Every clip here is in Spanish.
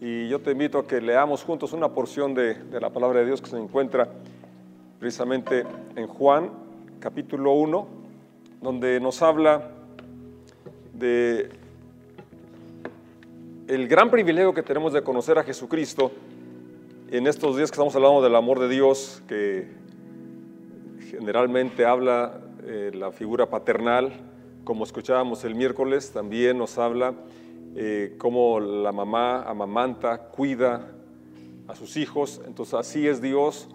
y yo te invito a que leamos juntos una porción de, la palabra de Dios que se encuentra precisamente en Juan capítulo 1, donde nos habla de el gran privilegio que tenemos de conocer a Jesucristo en estos días que estamos hablando del amor de Dios, que generalmente habla eh, la figura paternal, como escuchábamos el miércoles, también nos habla eh, cómo la mamá amamanta, cuida a sus hijos. Entonces así es Dios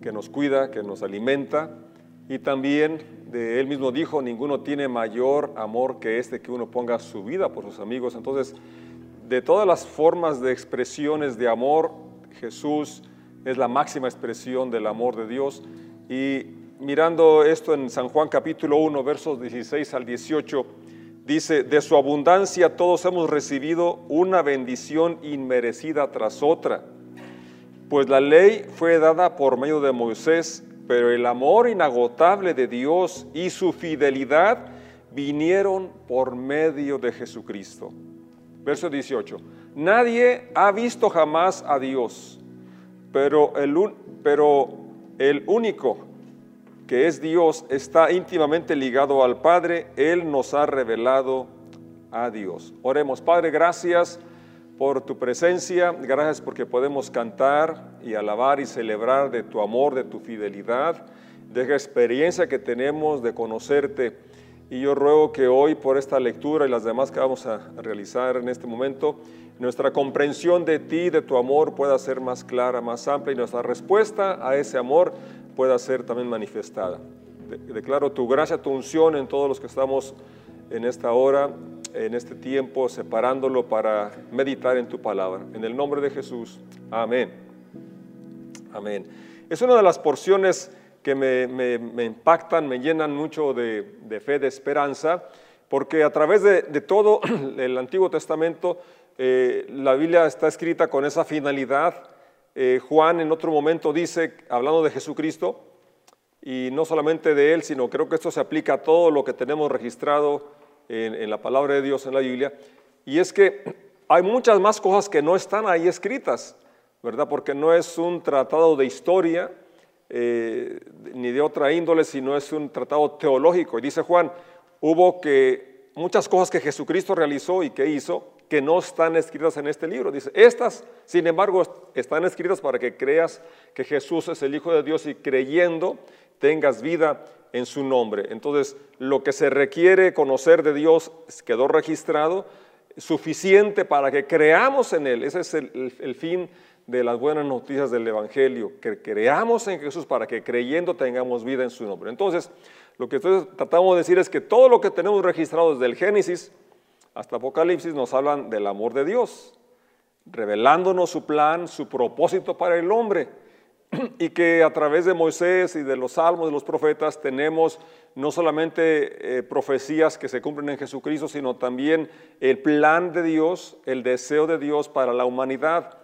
que nos cuida, que nos alimenta. Y también de él mismo dijo, ninguno tiene mayor amor que este que uno ponga su vida por sus amigos. Entonces, de todas las formas de expresiones de amor, Jesús es la máxima expresión del amor de Dios. Y mirando esto en San Juan capítulo 1, versos 16 al 18, dice, de su abundancia todos hemos recibido una bendición inmerecida tras otra. Pues la ley fue dada por medio de Moisés, pero el amor inagotable de Dios y su fidelidad vinieron por medio de Jesucristo. Verso 18. Nadie ha visto jamás a Dios, pero el, pero el único que es Dios está íntimamente ligado al Padre. Él nos ha revelado a Dios. Oremos, Padre, gracias por tu presencia, gracias porque podemos cantar y alabar y celebrar de tu amor, de tu fidelidad, de la experiencia que tenemos de conocerte y yo ruego que hoy por esta lectura y las demás que vamos a realizar en este momento, nuestra comprensión de ti, de tu amor pueda ser más clara, más amplia y nuestra respuesta a ese amor pueda ser también manifestada. Declaro tu gracia, tu unción en todos los que estamos en esta hora, en este tiempo, separándolo para meditar en tu palabra. En el nombre de Jesús. Amén. Amén. Es una de las porciones que me, impactan, me llenan mucho de, fe, de esperanza, porque a través de, todo el Antiguo Testamento eh, la Biblia está escrita con esa finalidad. Eh, Juan en otro momento dice, hablando de Jesucristo, y no solamente de él, sino creo que esto se aplica a todo lo que tenemos registrado en, en la palabra de Dios en la Biblia, y es que hay muchas más cosas que no están ahí escritas, ¿verdad? Porque no es un tratado de historia, eh, ni de otra índole, sino es un tratado teológico. Y dice Juan, hubo que muchas cosas que Jesucristo realizó y que hizo que no están escritas en este libro. Dice, estas, sin embargo, están escritas para que creas que Jesús es el Hijo de Dios y creyendo tengas vida en su nombre. Entonces, lo que se requiere conocer de Dios quedó registrado, suficiente para que creamos en Él. Ese es el, el fin de las buenas noticias del Evangelio, que creamos en Jesús para que creyendo tengamos vida en su nombre. Entonces, lo que tratamos de decir es que todo lo que tenemos registrado desde el Génesis hasta Apocalipsis nos hablan del amor de Dios, revelándonos su plan, su propósito para el hombre, y que a través de Moisés y de los salmos de los profetas tenemos no solamente eh, profecías que se cumplen en Jesucristo, sino también el plan de Dios, el deseo de Dios para la humanidad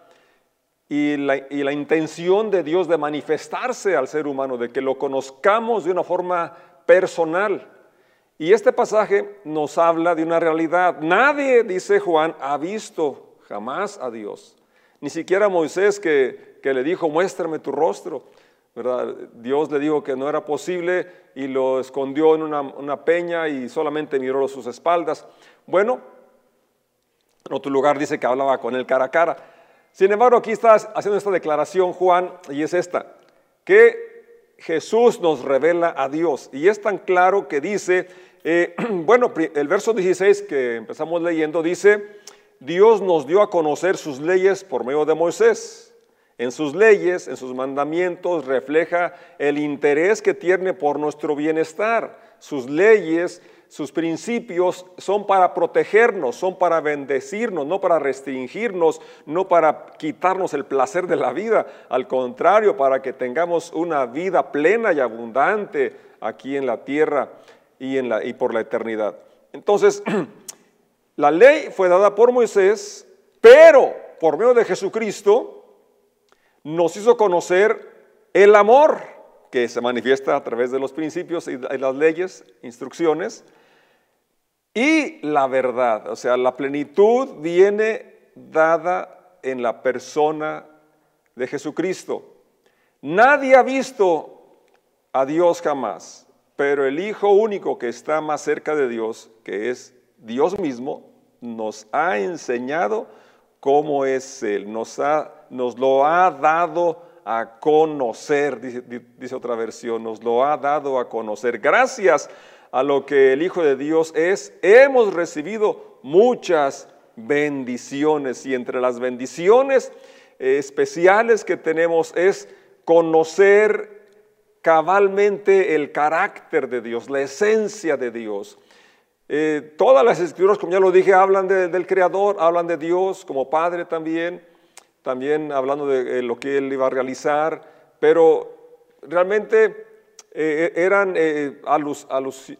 y la, intención de Dios de manifestarse al ser humano, de que lo conozcamos de una forma personal. Y este pasaje nos habla de una realidad. Nadie, dice Juan, ha visto jamás a Dios. Ni siquiera Moisés que, le dijo, muéstrame tu rostro. ¿verdad? Dios le dijo que no era posible y lo escondió en una, una peña y solamente miró sus espaldas. Bueno, en otro lugar dice que hablaba con él cara a cara. Sin embargo, aquí está haciendo esta declaración Juan y es esta, que Jesús nos revela a Dios. Y es tan claro que dice, eh, bueno, el verso 16 que empezamos leyendo dice, Dios nos dio a conocer sus leyes por medio de Moisés. En sus leyes, en sus mandamientos, refleja el interés que tiene por nuestro bienestar. Sus leyes sus principios son para protegernos, son para bendecirnos, no para restringirnos, no para quitarnos el placer de la vida, al contrario, para que tengamos una vida plena y abundante aquí en la tierra y, en la, y por la eternidad. Entonces, la ley fue dada por Moisés, pero por medio de Jesucristo nos hizo conocer el amor que se manifiesta a través de los principios y las leyes, instrucciones, y la verdad. O sea, la plenitud viene dada en la persona de Jesucristo. Nadie ha visto a Dios jamás, pero el Hijo único que está más cerca de Dios, que es Dios mismo, nos ha enseñado cómo es Él, nos, ha, nos lo ha dado a conocer, dice, dice, otra versión, nos lo ha dado a conocer. Gracias a lo que el Hijo de Dios es, hemos recibido muchas bendiciones y entre las bendiciones especiales que tenemos es conocer cabalmente el carácter de Dios, la esencia de Dios. Eh, todas las escrituras, como ya lo dije, hablan del Creador, hablan de Dios como Padre también, también hablando de eh, lo que Él iba a realizar, pero realmente eh, eran a los, a los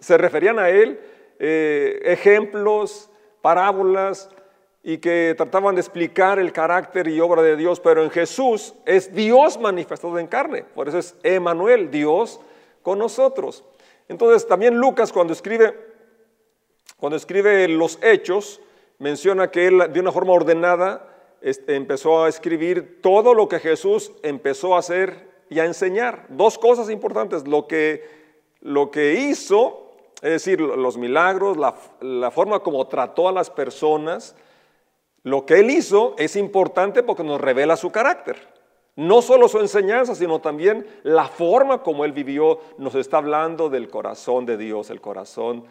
se referían a Él ejemplos, parábolas, y que trataban de explicar el carácter y obra de Dios, pero en Jesús es Dios manifestado en carne. Por eso es Emanuel, Dios con nosotros. Entonces también Lucas cuando escribe, cuando escribe los hechos, menciona que él de una forma ordenada empezó a escribir todo lo que Jesús empezó a hacer y a enseñar. Dos cosas importantes, lo que, lo que hizo, es decir, los milagros, la, la forma como trató a las personas, lo que él hizo es importante porque nos revela su carácter. No solo su enseñanza, sino también la forma como él vivió nos está hablando del corazón de Dios, el corazón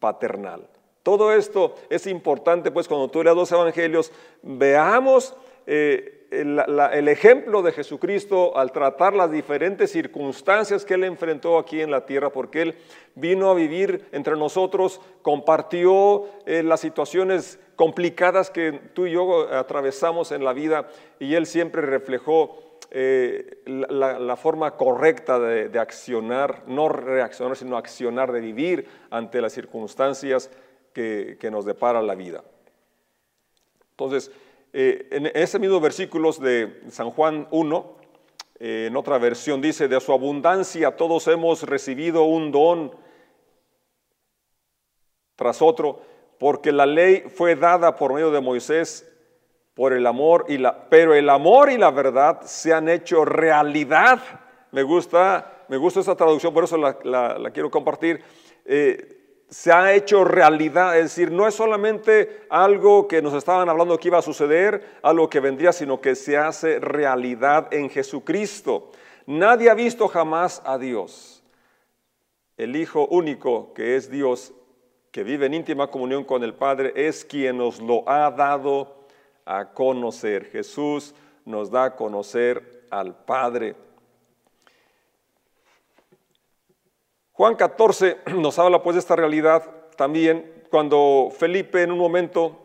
paternal. Todo esto es importante, pues cuando tú leas los evangelios, veamos eh, el, ejemplo de Jesucristo al tratar las diferentes circunstancias que Él enfrentó aquí en la tierra, porque Él vino a vivir entre nosotros, compartió eh, las situaciones complicadas que tú y yo atravesamos en la vida y Él siempre reflejó eh, la, forma correcta de, accionar, no reaccionar, sino accionar, de vivir ante las circunstancias que, que nos depara la vida. Entonces, eh, en ese mismo versículos de San Juan 1, eh, en otra versión dice, de su abundancia todos hemos recibido un don tras otro, porque la ley fue dada por medio de Moisés por el amor y la, pero el amor y la verdad se han hecho realidad. Me gusta, me gusta esa traducción, por eso la, quiero compartir. Eh, se ha hecho realidad, es decir, no es solamente algo que nos estaban hablando que iba a suceder, algo que vendría, sino que se hace realidad en Jesucristo. Nadie ha visto jamás a Dios. El Hijo único, que es Dios, que vive en íntima comunión con el Padre, es quien nos lo ha dado a conocer. Jesús nos da a conocer al Padre. Juan 14 nos habla pues de esta realidad también cuando Felipe en un momento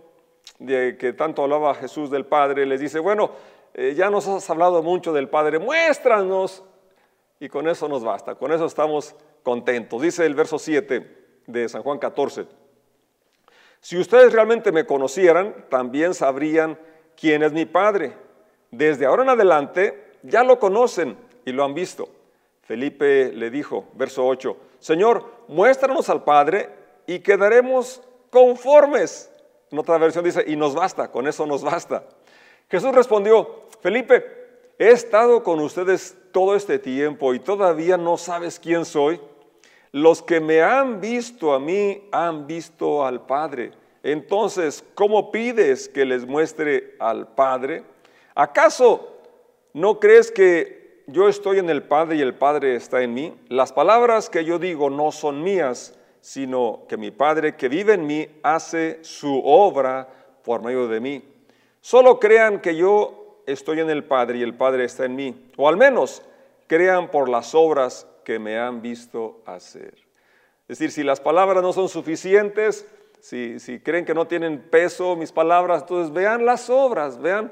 de que tanto hablaba Jesús del Padre, les dice, bueno, eh, ya nos has hablado mucho del Padre, muéstranos. Y con eso nos basta, con eso estamos contentos. Dice el verso 7 de San Juan 14, si ustedes realmente me conocieran, también sabrían quién es mi Padre. Desde ahora en adelante ya lo conocen y lo han visto. Felipe le dijo, verso 8, Señor, muéstranos al Padre y quedaremos conformes. En otra versión dice, y nos basta, con eso nos basta. Jesús respondió, Felipe, he estado con ustedes todo este tiempo y todavía no sabes quién soy. Los que me han visto a mí han visto al Padre. Entonces, ¿cómo pides que les muestre al Padre? ¿Acaso no crees que yo estoy en el Padre y el Padre está en mí, las palabras que yo digo no son mías, sino que mi Padre que vive en mí hace su obra por medio de mí. Solo crean que yo estoy en el Padre y el Padre está en mí, o al menos crean por las obras que me han visto hacer. Es decir, si las palabras no son suficientes, si, si, creen que no tienen peso mis palabras, entonces vean las obras, vean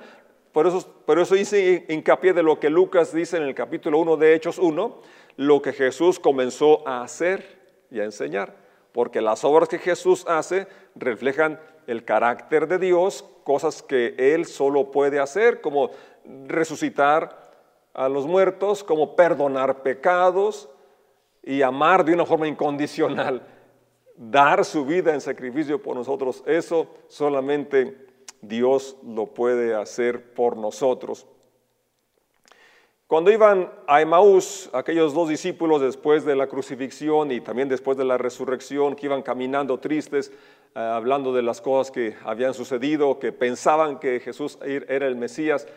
por eso, hice hincapié de lo que Lucas dice en el capítulo 1 de Hechos 1, lo que Jesús comenzó a hacer y a enseñar. Porque las obras que Jesús hace reflejan el carácter de Dios, cosas que Él solo puede hacer, como resucitar a los muertos, como perdonar pecados y amar de una forma incondicional, dar su vida en sacrificio por nosotros. Eso solamente Dios lo puede hacer por nosotros. Cuando iban a Emaús, aquellos dos discípulos después de la crucifixión y también después de la resurrección, que iban caminando tristes, eh, hablando de las cosas que habían sucedido, que pensaban que Jesús era el Mesías,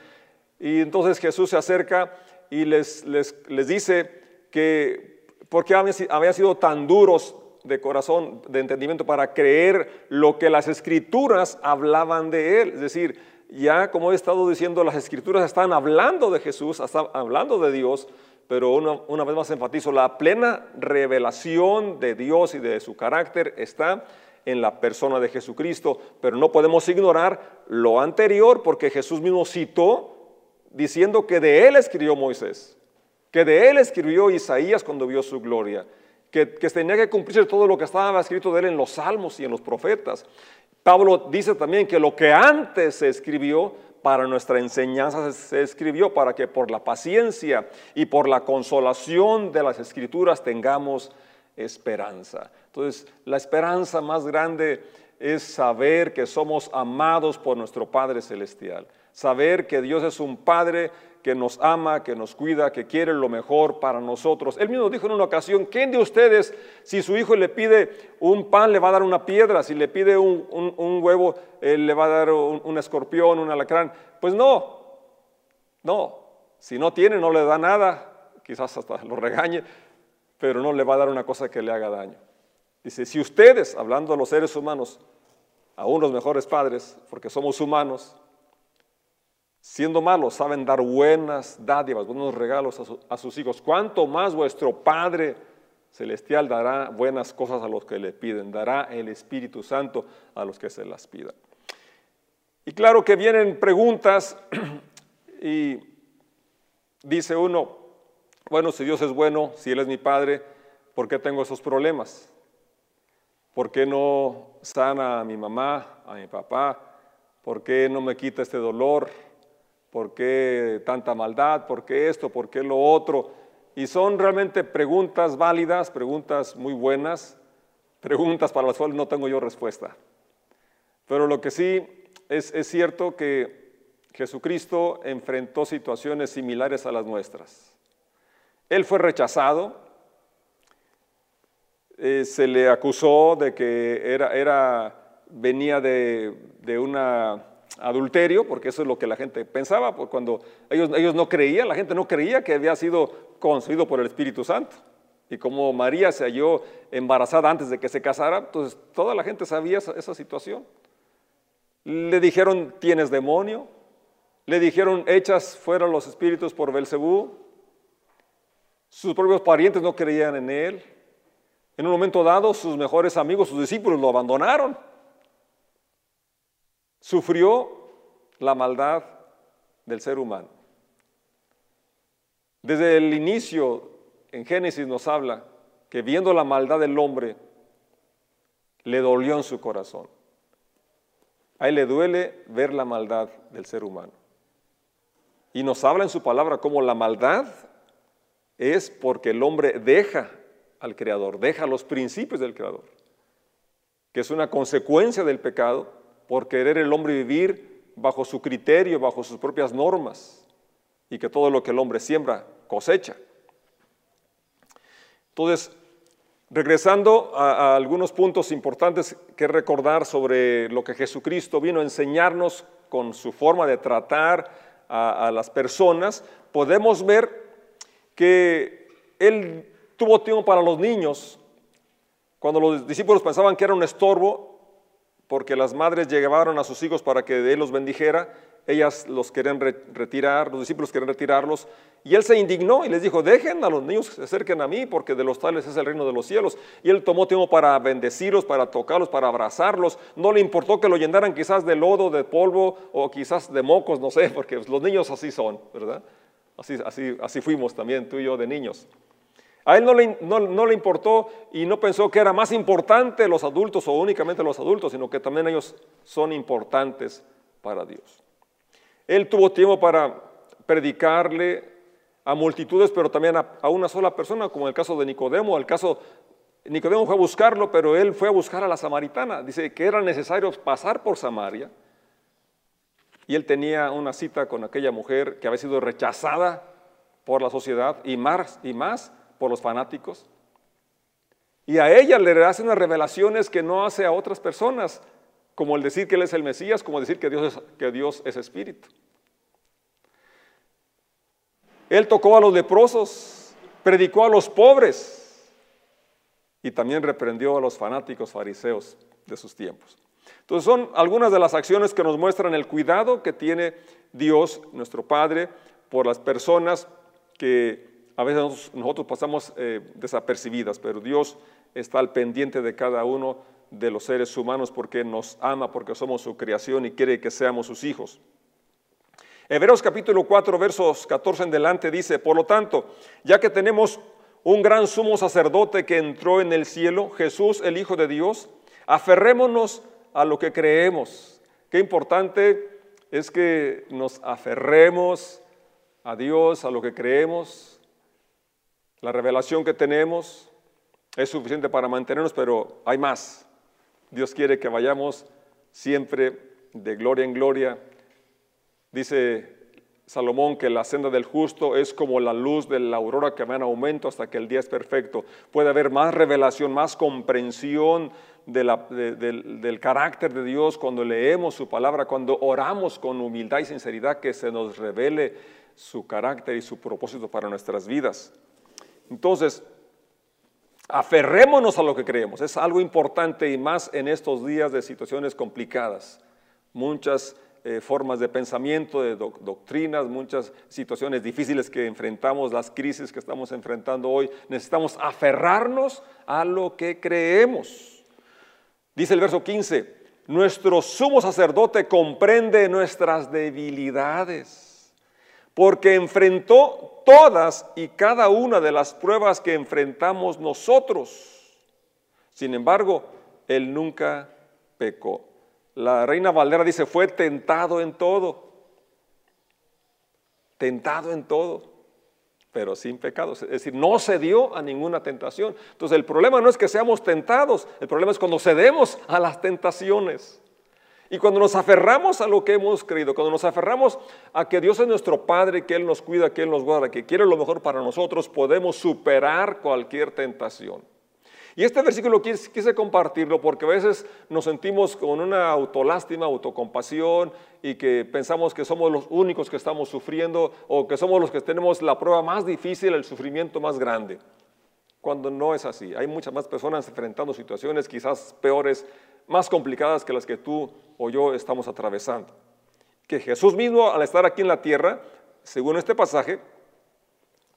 y entonces Jesús se acerca y les, les, les dice que porque habían sido tan duros de corazón, de entendimiento, para creer lo que las escrituras hablaban de él. Es decir, ya como he estado diciendo, las escrituras están hablando de Jesús, están hablando de Dios, pero una, vez más enfatizo, la plena revelación de Dios y de su carácter está en la persona de Jesucristo, pero no podemos ignorar lo anterior porque Jesús mismo citó diciendo que de él escribió Moisés, que de él escribió Isaías cuando vio su gloria, que, tenía que cumplirse todo lo que estaba escrito de él en los salmos y en los profetas. Pablo dice también que lo que antes se escribió para nuestra enseñanza se escribió para que por la paciencia y por la consolación de las escrituras tengamos esperanza. Entonces, la esperanza más grande es saber que somos amados por nuestro Padre Celestial, saber que Dios es un Padre que nos ama, que nos cuida, que quiere lo mejor para nosotros. Él mismo dijo en una ocasión, ¿quién de ustedes, si su hijo le pide un pan, le va a dar una piedra? Si le pide un, huevo, él le va a dar un, escorpión, un alacrán. Pues no, no. Si no tiene, no le da nada, quizás hasta lo regañe, pero no le va a dar una cosa que le haga daño. Dice, si ustedes, hablando de los seres humanos, aún los mejores padres, porque somos humanos, siendo malos, saben dar buenas dádivas, buenos regalos a, sus hijos. ¿Cuánto más vuestro Padre Celestial dará buenas cosas a los que le piden? Dará el Espíritu Santo a los que se las pidan. Y claro que vienen preguntas y dice uno, bueno, si Dios es bueno, si Él es mi Padre, ¿por qué tengo esos problemas? ¿Por qué no sana a mi mamá, a mi papá? ¿Por qué no me quita este dolor? ¿Por qué tanta maldad? ¿Por qué esto? ¿Por qué lo otro? Y son realmente preguntas válidas, preguntas muy buenas, preguntas para las cuales no tengo yo respuesta. Pero lo que sí es, es cierto que Jesucristo enfrentó situaciones similares a las nuestras. Él fue rechazado, eh, se le acusó de que era, era venía de, de una adulterio, porque eso es lo que la gente pensaba, porque cuando ellos, ellos no creían, la gente no creía que había sido concebido por el Espíritu Santo. Y como María se halló embarazada antes de que se casara, entonces toda la gente sabía esa, situación. Le dijeron, tienes demonio. Le dijeron, hechas fueron los espíritus por Belcebú. Sus propios parientes no creían en él. En un momento dado, sus mejores amigos, sus discípulos, lo abandonaron sufrió la maldad del ser humano. Desde el inicio, en Génesis nos habla que viendo la maldad del hombre, le dolió en su corazón. A él le duele ver la maldad del ser humano. Y nos habla en su palabra como la maldad es porque el hombre deja al Creador, deja los principios del Creador, que es una consecuencia del pecado por querer el hombre vivir bajo su criterio, bajo sus propias normas, y que todo lo que el hombre siembra cosecha. Entonces, regresando a, algunos puntos importantes que recordar sobre lo que Jesucristo vino a enseñarnos con su forma de tratar a, a las personas, podemos ver que Él tuvo tiempo para los niños. Cuando los discípulos pensaban que era un estorbo, porque las madres llevaron a sus hijos para que Él los bendijera, ellas los querían retirar, los discípulos querían retirarlos, y Él se indignó y les dijo, dejen a los niños que se acerquen a mí, porque de los tales es el reino de los cielos. Y Él tomó tiempo para bendecirlos, para tocarlos, para abrazarlos. No le importó que lo llenaran quizás de lodo, de polvo o quizás de mocos, no sé, porque los niños así son, ¿verdad? Así, así, así fuimos también tú y yo de niños. A él no le, importó y no pensó que era más importante los adultos o únicamente los adultos, sino que también ellos son importantes para Dios. Él tuvo tiempo para predicarle a multitudes, pero también a, una sola persona, como el caso de Nicodemo. El caso, Nicodemo fue a buscarlo, pero él fue a buscar a la samaritana. Dice que era necesario pasar por Samaria y él tenía una cita con aquella mujer que había sido rechazada por la sociedad y más, y más por los fanáticos. Y a ella le hace unas revelaciones que no hace a otras personas, como el decir que Él es el Mesías, como decir que Dios es, que Dios es espíritu. Él tocó a los leprosos, predicó a los pobres y también reprendió a los fanáticos fariseos de sus tiempos. Entonces son algunas de las acciones que nos muestran el cuidado que tiene Dios, nuestro Padre, por las personas que a veces nosotros pasamos eh, desapercibidas, pero Dios está al pendiente de cada uno de los seres humanos porque nos ama, porque somos su creación y quiere que seamos sus hijos. Hebreos capítulo 4, versos 14 en delante dice, por lo tanto, ya que tenemos un gran sumo sacerdote que entró en el cielo, Jesús el Hijo de Dios, aferrémonos a lo que creemos. Qué importante es que nos aferremos a Dios, a lo que creemos. La revelación que tenemos es suficiente para mantenernos, pero hay más. Dios quiere que vayamos siempre de gloria en gloria. Dice Salomón que la senda del justo es como la luz de la aurora que va en aumento hasta que el día es perfecto. Puede haber más revelación, más comprensión del, carácter de Dios cuando leemos su palabra, cuando oramos con humildad y sinceridad que se nos revele su carácter y su propósito para nuestras vidas. Entonces, aferrémonos a lo que creemos. Es algo importante y más en estos días de situaciones complicadas. Muchas eh, formas de pensamiento, de doctrinas, muchas situaciones difíciles que enfrentamos, las crisis que estamos enfrentando hoy. Necesitamos aferrarnos a lo que creemos. Dice el verso 15, nuestro sumo sacerdote comprende nuestras debilidades, porque enfrentó todas y cada una de las pruebas que enfrentamos nosotros. Sin embargo, él nunca pecó. La reina Valdera dice, fue tentado en todo, tentado en todo pero sin pecados. Es decir, no cedió a ninguna tentación. Entonces el problema no es que seamos tentados, el problema es cuando cedemos a las tentaciones. Y cuando nos aferramos a lo que hemos creído, cuando nos aferramos a que Dios es nuestro Padre, que Él nos cuida, que Él nos guarda, que quiere lo mejor para nosotros, podemos superar cualquier tentación. Y este versículo quise, compartirlo porque a veces nos sentimos con una autolástima, autocompasión y que pensamos que somos los únicos que estamos sufriendo o que somos los que tenemos la prueba más difícil, el sufrimiento más grande. Cuando no es así. Hay muchas más personas enfrentando situaciones quizás peores, más complicadas que las que tú o yo estamos atravesando. Que Jesús mismo al estar aquí en la tierra, según este pasaje,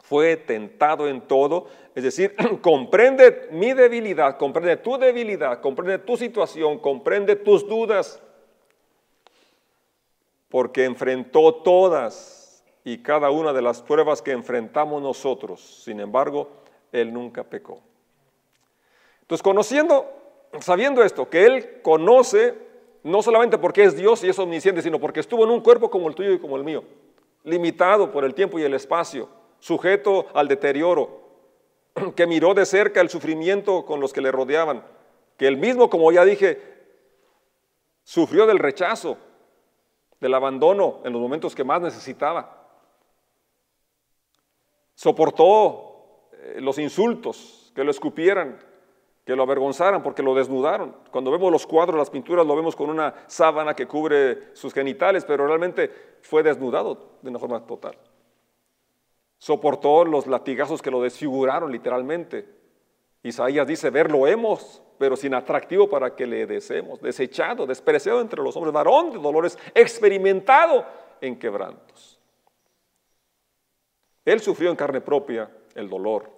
fue tentado en todo, es decir, comprende mi debilidad, comprende tu debilidad, comprende tu situación, comprende tus dudas, porque enfrentó todas y cada una de las pruebas que enfrentamos nosotros. Sin embargo, Él nunca pecó. Entonces, conociendo, sabiendo esto, que Él conoce, no solamente porque es Dios y es omnisciente, sino porque estuvo en un cuerpo como el tuyo y como el mío, limitado por el tiempo y el espacio sujeto al deterioro, que miró de cerca el sufrimiento con los que le rodeaban, que él mismo, como ya dije, sufrió del rechazo, del abandono en los momentos que más necesitaba. Soportó eh, los insultos, que lo escupieran, que lo avergonzaran porque lo desnudaron. Cuando vemos los cuadros, las pinturas, lo vemos con una sábana que cubre sus genitales, pero realmente fue desnudado de una forma total. Soportó los latigazos que lo desfiguraron literalmente. Isaías dice, verlo hemos, pero sin atractivo para que le deseemos, desechado, despreciado entre los hombres, varón de dolores, experimentado en quebrantos. Él sufrió en carne propia el dolor.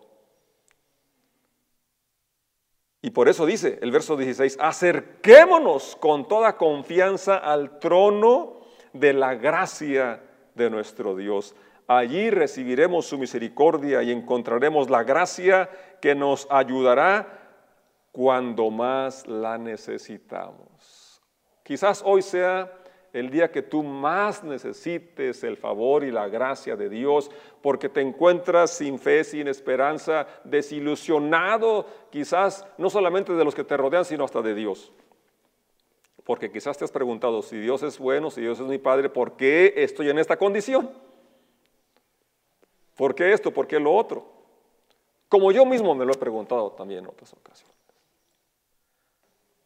Y por eso dice el verso 16, acerquémonos con toda confianza al trono de la gracia de nuestro Dios Allí recibiremos su misericordia y encontraremos la gracia que nos ayudará cuando más la necesitamos. Quizás hoy sea el día que tú más necesites el favor y la gracia de Dios, porque te encuentras sin fe, sin esperanza, desilusionado, quizás no solamente de los que te rodean, sino hasta de Dios. porque quizás te has preguntado, si Dios es bueno, si Dios es mi Padre, ¿por qué estoy en esta condición? ¿Por qué esto? ¿Por qué lo otro? Como yo mismo me lo he preguntado también en otras ocasiones.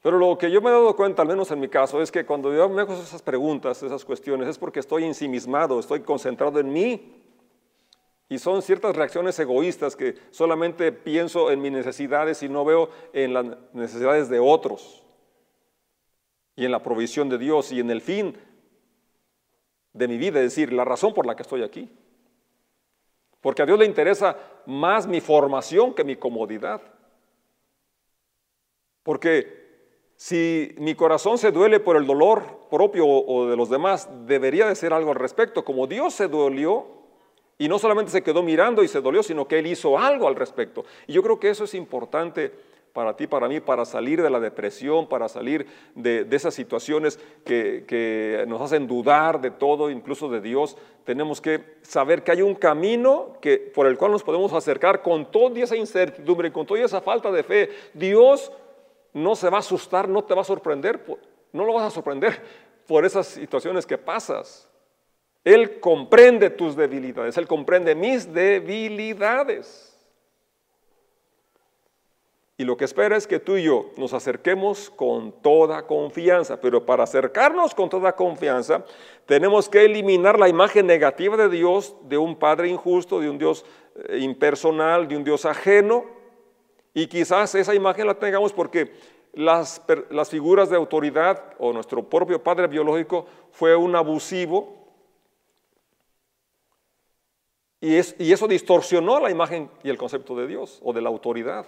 Pero lo que yo me he dado cuenta, al menos en mi caso, es que cuando yo me hago esas preguntas, esas cuestiones, es porque estoy ensimismado, estoy concentrado en mí. Y son ciertas reacciones egoístas que solamente pienso en mis necesidades y no veo en las necesidades de otros. Y en la provisión de Dios y en el fin de mi vida, es decir, la razón por la que estoy aquí. Porque a Dios le interesa más mi formación que mi comodidad. Porque si mi corazón se duele por el dolor propio o de los demás, debería de ser algo al respecto. Como Dios se dolió y no solamente se quedó mirando y se dolió, sino que Él hizo algo al respecto. Y yo creo que eso es importante para ti, para mí, para salir de la depresión, para salir de, esas situaciones que, nos hacen dudar de todo, incluso de Dios. Tenemos que saber que hay un camino que, por el cual nos podemos acercar con toda esa incertidumbre, con toda esa falta de fe. Dios no se va a asustar, no te va a sorprender, no lo vas a sorprender por esas situaciones que pasas. Él comprende tus debilidades, Él comprende mis debilidades. Y lo que espera es que tú y yo nos acerquemos con toda confianza, pero para acercarnos con toda confianza tenemos que eliminar la imagen negativa de Dios, de un Padre injusto, de un Dios eh, impersonal, de un Dios ajeno, y quizás esa imagen la tengamos porque las, figuras de autoridad o nuestro propio padre biológico fue un abusivo y, y eso distorsionó la imagen y el concepto de Dios o de la autoridad.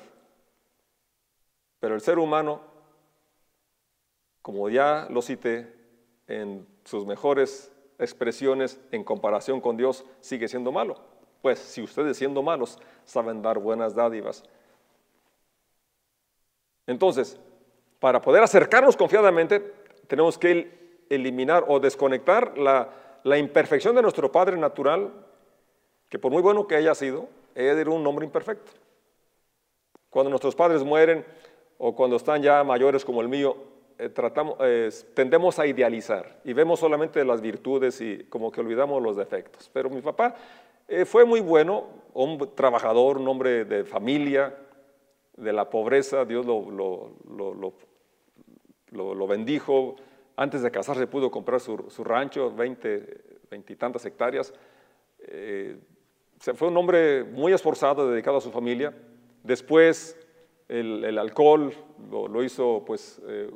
Pero el ser humano, como ya lo cité en sus mejores expresiones en comparación con Dios, sigue siendo malo. Pues si ustedes siendo malos saben dar buenas dádivas entonces, para poder acercarnos confiadamente, tenemos que eliminar o desconectar la, imperfección de nuestro Padre natural, que por muy bueno que haya sido, era un hombre imperfecto. Cuando nuestros padres mueren o cuando están ya mayores como el mío, eh, tendemos a idealizar y vemos solamente las virtudes y como que olvidamos los defectos. Pero mi papá eh, fue muy bueno, un trabajador, un hombre de familia, de la pobreza, Dios lo, bendijo. Antes de casarse pudo comprar su, rancho, 20, veintitantas hectáreas. Eh, fue un hombre muy esforzado, dedicado a su familia. Después el, alcohol lo, hizo pues, eh,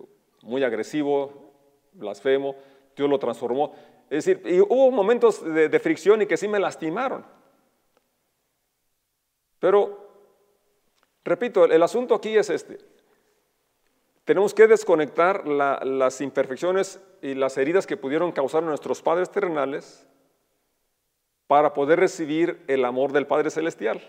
muy agresivo, blasfemo. Dios lo transformó. Es decir, y hubo momentos de, de fricción y que sí me lastimaron. Pero Repito, el asunto aquí es este. Tenemos que desconectar las imperfecciones y las heridas que pudieron causar nuestros padres terrenales para poder recibir el amor del Padre Celestial.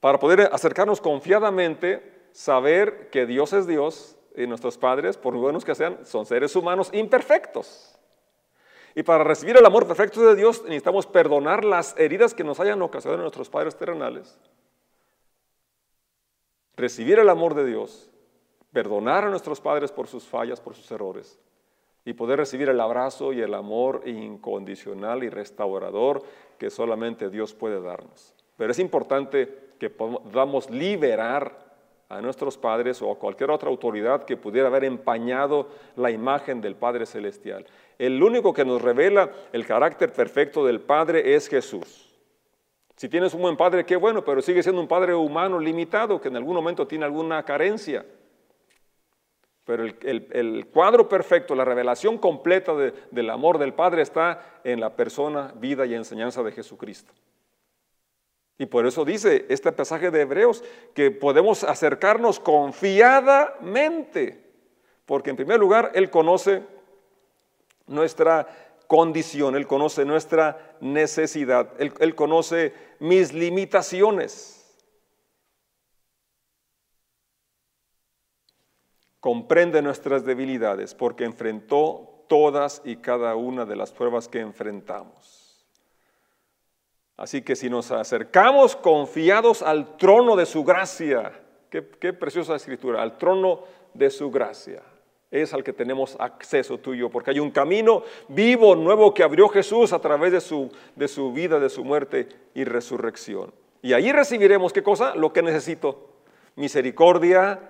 Para poder acercarnos confiadamente, saber que Dios es Dios y nuestros padres, por buenos que sean, son seres humanos imperfectos. Y para recibir el amor perfecto de Dios necesitamos perdonar las heridas que nos hayan ocasionado nuestros padres terrenales recibir el amor de Dios, perdonar a nuestros padres por sus fallas, por sus errores, y poder recibir el abrazo y el amor incondicional y restaurador que solamente Dios puede darnos. Pero es importante que podamos liberar a nuestros padres o a cualquier otra autoridad que pudiera haber empañado la imagen del Padre Celestial. El único que nos revela el carácter perfecto del Padre es Jesús. Si tienes un buen padre, qué bueno, pero sigue siendo un padre humano limitado que en algún momento tiene alguna carencia. Pero el, cuadro perfecto, la revelación completa del amor del Padre está en la persona, vida y enseñanza de Jesucristo. Y por eso dice este pasaje de Hebreos que podemos acercarnos confiadamente, porque en primer lugar Él conoce nuestra condición, Él conoce nuestra necesidad, Él, conoce mis limitaciones. Comprende nuestras debilidades porque enfrentó todas y cada una de las pruebas que enfrentamos. Así que si nos acercamos confiados al trono de su gracia, qué, qué preciosa escritura, al trono de su gracia. Es al que tenemos acceso tú y yo, porque hay un camino vivo, nuevo que abrió Jesús a través de su, de su vida, de su muerte y resurrección. Y allí recibiremos qué cosa? Lo que necesito. Misericordia,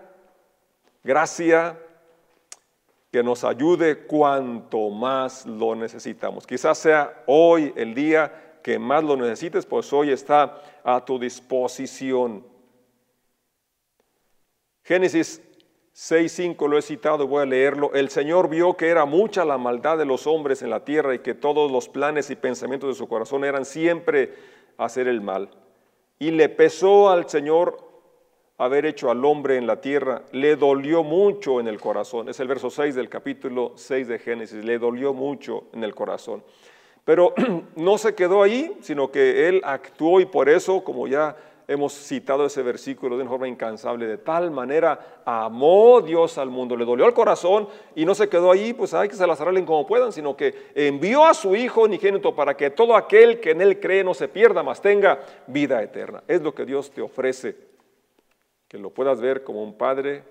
gracia, que nos ayude cuanto más lo necesitamos. Quizás sea hoy el día que más lo necesites, pues hoy está a tu disposición. Génesis 6.5 lo he citado, voy a leerlo. El Señor vio que era mucha la maldad de los hombres en la tierra y que todos los planes y pensamientos de su corazón eran siempre hacer el mal. Y le pesó al Señor haber hecho al hombre en la tierra, le dolió mucho en el corazón. Es el verso 6 del capítulo 6 de Génesis, le dolió mucho en el corazón. Pero no se quedó ahí, sino que él actuó y por eso, como ya hemos citado ese versículo de una forma incansable, de tal manera amó Dios al mundo, le dolió el corazón y no se quedó ahí, pues hay que se las arreglen como puedan, sino que envió a su Hijo unigénito para que todo aquel que en Él cree no se pierda, mas tenga vida eterna. Es lo que Dios te ofrece, que lo puedas ver como un Padre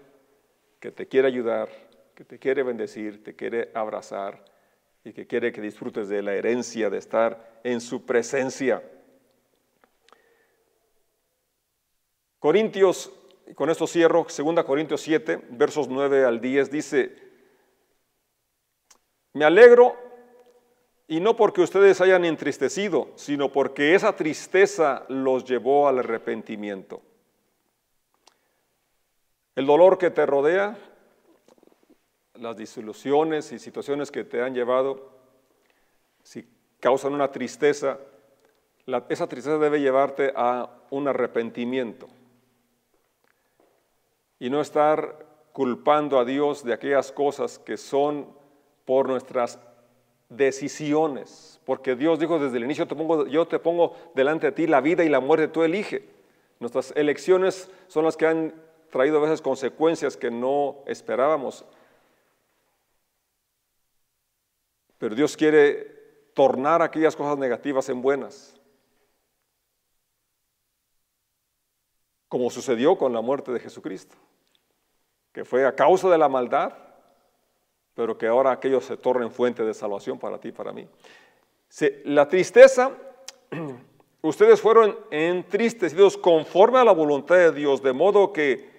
que te quiere ayudar, que te quiere bendecir, te quiere abrazar y que quiere que disfrutes de la herencia de estar en su presencia. Corintios, con esto cierro, 2 Corintios 7, versos 9 al 10, dice, me alegro y no porque ustedes hayan entristecido, sino porque esa tristeza los llevó al arrepentimiento. El dolor que te rodea, las disoluciones y situaciones que te han llevado, si causan una tristeza, esa tristeza debe llevarte a un arrepentimiento y no estar culpando a Dios de aquellas cosas que son por nuestras decisiones, porque Dios dijo desde el inicio, te pongo, yo te pongo delante de ti la vida y la muerte, tú elige. Nuestras elecciones son las que han traído a veces consecuencias que no esperábamos. Pero Dios quiere tornar aquellas cosas negativas en buenas. Como sucedió con la muerte de Jesucristo, que fue a causa de la maldad, pero que ahora aquello se torna en fuente de salvación para ti y para mí. La tristeza, ustedes fueron entristecidos conforme a la voluntad de Dios, de modo que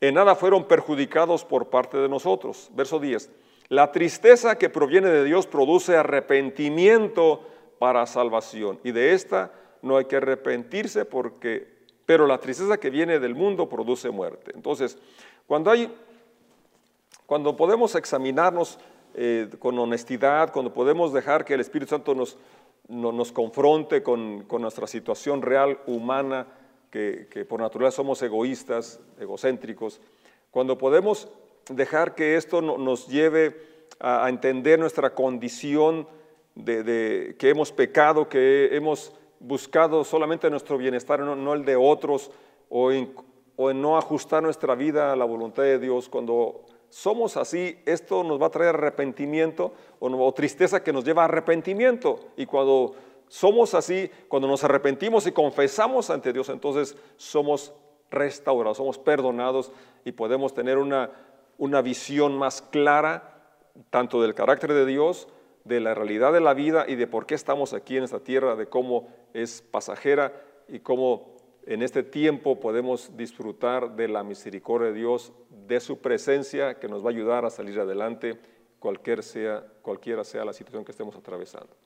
en nada fueron perjudicados por parte de nosotros. Verso 10. La tristeza que proviene de Dios produce arrepentimiento para salvación, y de esta no hay que arrepentirse porque pero la tristeza que viene del mundo produce muerte. Entonces, cuando hay, cuando podemos examinarnos eh, con honestidad, cuando podemos dejar que el Espíritu Santo nos, nos confronte con, nuestra situación real humana, que, por naturaleza somos egoístas, egocéntricos, cuando podemos dejar que esto nos lleve a, entender nuestra condición de, que hemos pecado, que hemos buscado solamente nuestro bienestar, no, el de otros, o en, no ajustar nuestra vida a la voluntad de Dios. Cuando somos así, esto nos va a traer arrepentimiento o, o tristeza que nos lleva a arrepentimiento. Y cuando somos así, cuando nos arrepentimos y confesamos ante Dios, entonces somos restaurados, somos perdonados y podemos tener una, una visión más clara tanto del carácter de Dios, de la realidad de la vida y de por qué estamos aquí en esta tierra, de cómo es pasajera y cómo en este tiempo podemos disfrutar de la misericordia de Dios, de su presencia que nos va a ayudar a salir adelante, cualquier sea, cualquiera sea la situación que estemos atravesando.